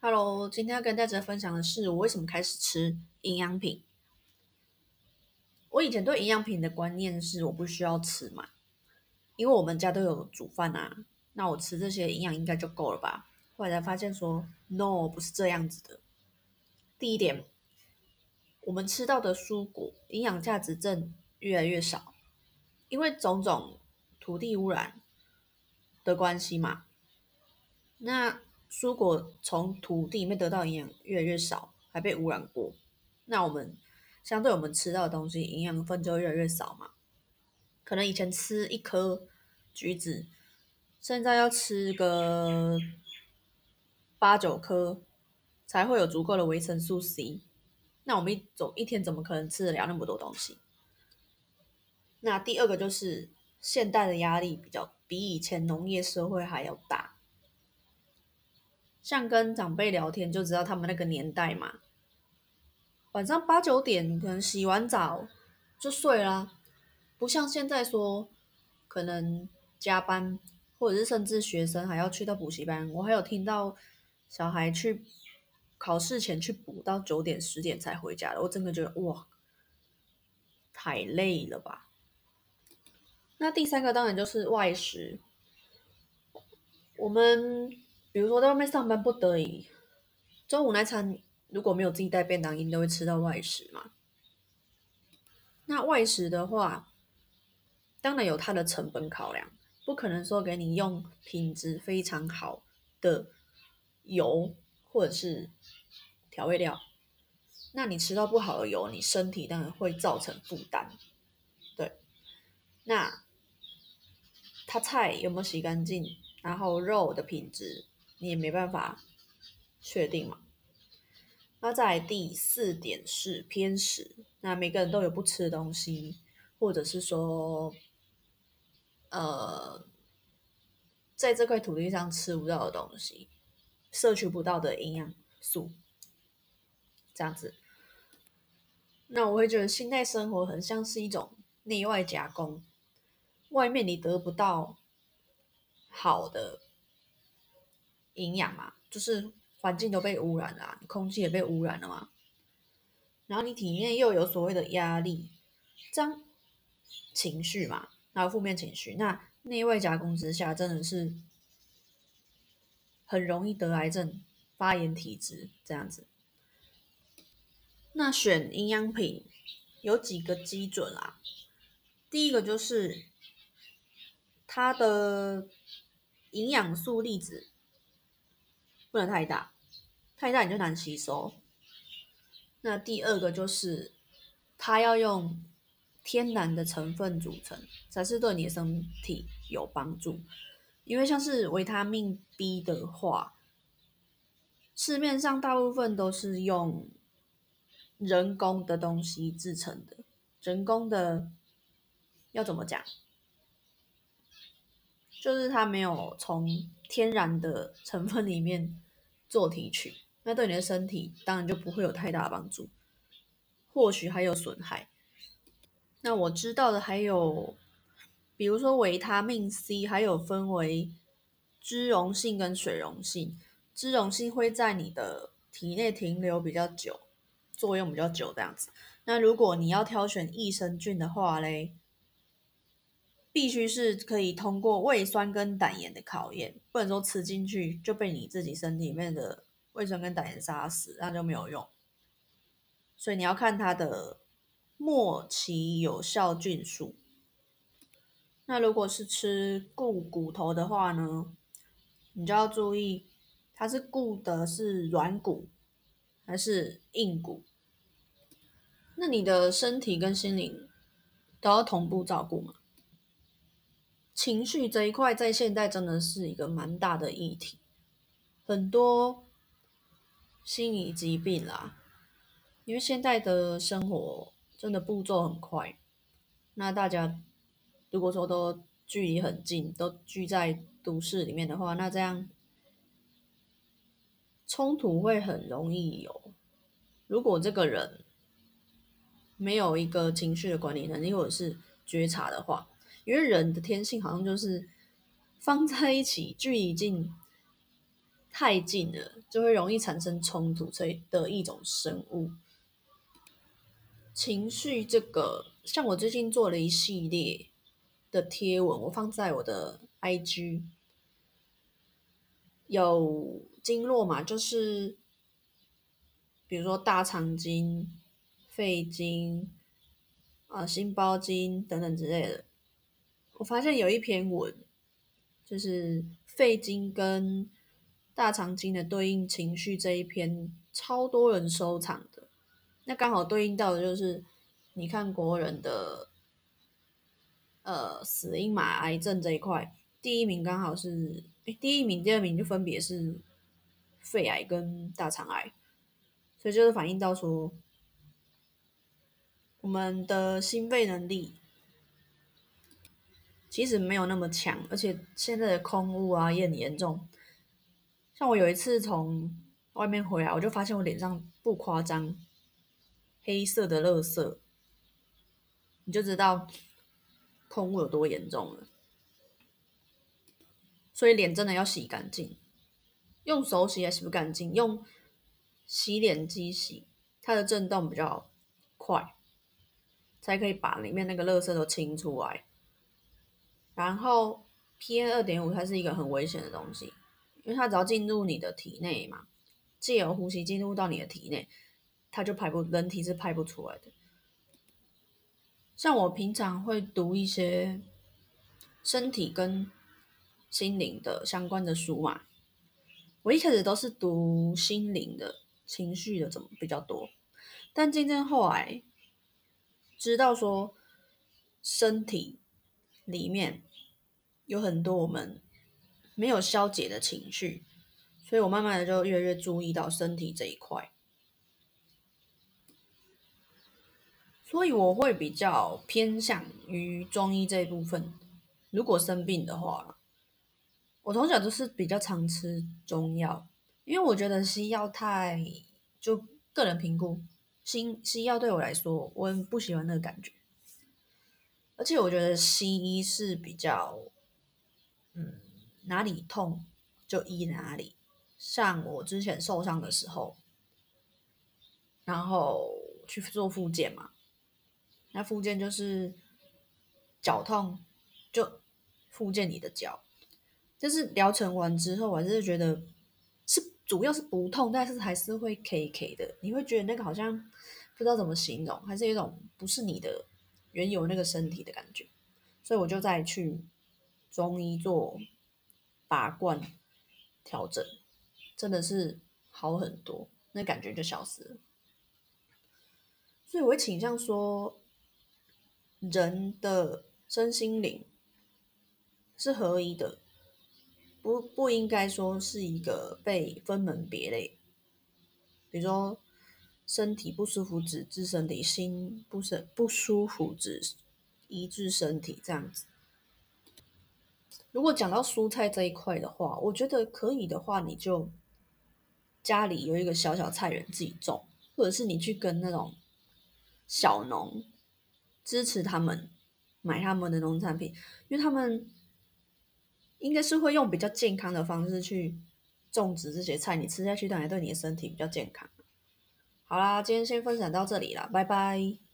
Hello，今天要跟大家分享的是我为什么开始吃营养品。我以前对营养品的观念是我不需要吃嘛，因为我们家都有煮饭啊，那我吃这些营养应该就够了吧？后来才发现说，no，不是这样子的。第一点，我们吃到的蔬果营养价值正越来越少，因为种种土地污染的关系嘛。那蔬果从土地里面得到营养越来越少，还被污染过，那我们相对我们吃到的东西，营养分就越来越少嘛。可能以前吃一颗橘子，现在要吃个八九颗，才会有足够的维生素 C。那我们一总一天怎么可能吃得了那么多东西？那第二个就是现代的压力比较比以前农业社会还要大。像跟长辈聊天就知道他们那个年代嘛，晚上八九点可能洗完澡就睡啦，不像现在说可能加班，或者是甚至学生还要去到补习班。我还有听到小孩去考试前去补到九点十点才回家的，我真的觉得哇，太累了吧。那第三个当然就是外食，我们。比如说在外面上班不得已，中午那餐如果没有自己带便当，一定都会吃到外食嘛。那外食的话，当然有它的成本考量，不可能说给你用品质非常好的油或者是调味料，那你吃到不好的油，你身体当然会造成负担。对，那它菜有没有洗干净？然后肉的品质？你也没办法确定嘛。那在第四点是偏食，那每个人都有不吃的东西，或者是说，呃，在这块土地上吃不到的东西，摄取不到的营养素，这样子。那我会觉得现代生活很像是一种内外夹攻，外面你得不到好的。营养嘛，就是环境都被污染了，空气也被污染了嘛。然后你体内又有所谓的压力，这样情绪嘛，还有负面情绪，那内外夹攻之下，真的是很容易得癌症、发炎体质这样子。那选营养品有几个基准啊？第一个就是它的营养素粒子。不能太大，太大你就难吸收。那第二个就是，它要用天然的成分组成，才是对你的身体有帮助。因为像是维他命 B 的话，市面上大部分都是用人工的东西制成的，人工的要怎么讲？就是它没有从天然的成分里面做提取，那对你的身体当然就不会有太大帮助，或许还有损害。那我知道的还有，比如说维他命 C，还有分为脂溶性跟水溶性，脂溶性会在你的体内停留比较久，作用比较久这样子。那如果你要挑选益生菌的话嘞？必须是可以通过胃酸跟胆盐的考验，不能说吃进去就被你自己身体里面的胃酸跟胆盐杀死，那就没有用。所以你要看它的末期有效菌数。那如果是吃固骨头的话呢，你就要注意它是固的是软骨还是硬骨。那你的身体跟心灵都要同步照顾嘛？情绪这一块在现代真的是一个蛮大的议题，很多心理疾病啦，因为现在的生活真的步骤很快，那大家如果说都距离很近，都聚在都市里面的话，那这样冲突会很容易有。如果这个人没有一个情绪的管理能力或者是觉察的话，因为人的天性好像就是放在一起，距离近太近了，就会容易产生冲突，所以的一种生物。情绪这个，像我最近做了一系列的贴文，我放在我的 IG，有经络嘛，就是比如说大肠经、肺经、啊心包经等等之类的。我发现有一篇文，就是肺经跟大肠经的对应情绪这一篇，超多人收藏的。那刚好对应到的就是，你看国人的，呃，死因嘛，癌症这一块，第一名刚好是，哎，第一名、第二名就分别是肺癌跟大肠癌，所以就是反映到说，我们的心肺能力其实没有那么强，而且现在的空污啊也很严重。像我有一次从外面回来，我就发现我脸上不夸张。黑色的垃圾，你就知道空污有多严重了。所以脸真的要洗干净，用手洗也洗不干净，用洗脸机洗，它的震动比较快，才可以把里面那个垃圾都清出来。然后 PM 二点五它是一个很危险的东西，因为它只要进入你的体内嘛，借由呼吸进入到你的体内。它就排不，人体是排不出来的。像我平常会读一些身体跟心灵的相关的书嘛，我一开始都是读心灵的、情绪的怎么比较多，但渐渐后来知道说身体里面有很多我们没有消解的情绪，所以我慢慢的就越来越注意到身体这一块。所以我会比较偏向于中医这一部分。如果生病的话，我从小就是比较常吃中药，因为我觉得西药太就个人评估，西西药对我来说，我很不喜欢那个感觉。而且我觉得西医是比较，嗯，哪里痛就医哪里。像我之前受伤的时候，然后去做复健嘛。那复健就是脚痛，就复健你的脚。就是疗程完之后，我还是觉得是主要是不痛，但是还是会 K K 的。你会觉得那个好像不知道怎么形容，还是一种不是你的原有那个身体的感觉。所以我就再去中医做拔罐调整，真的是好很多，那感觉就消失了。所以我会倾向说。人的身心灵是合一的，不不应该说是一个被分门别类。比如说，身体不舒服只治身体，心不是不舒服只医治身体这样子。如果讲到蔬菜这一块的话，我觉得可以的话，你就家里有一个小小菜园自己种，或者是你去跟那种小农。支持他们买他们的农产品，因为他们应该是会用比较健康的方式去种植这些菜，你吃下去当然对你的身体比较健康。好啦，今天先分享到这里了，拜拜。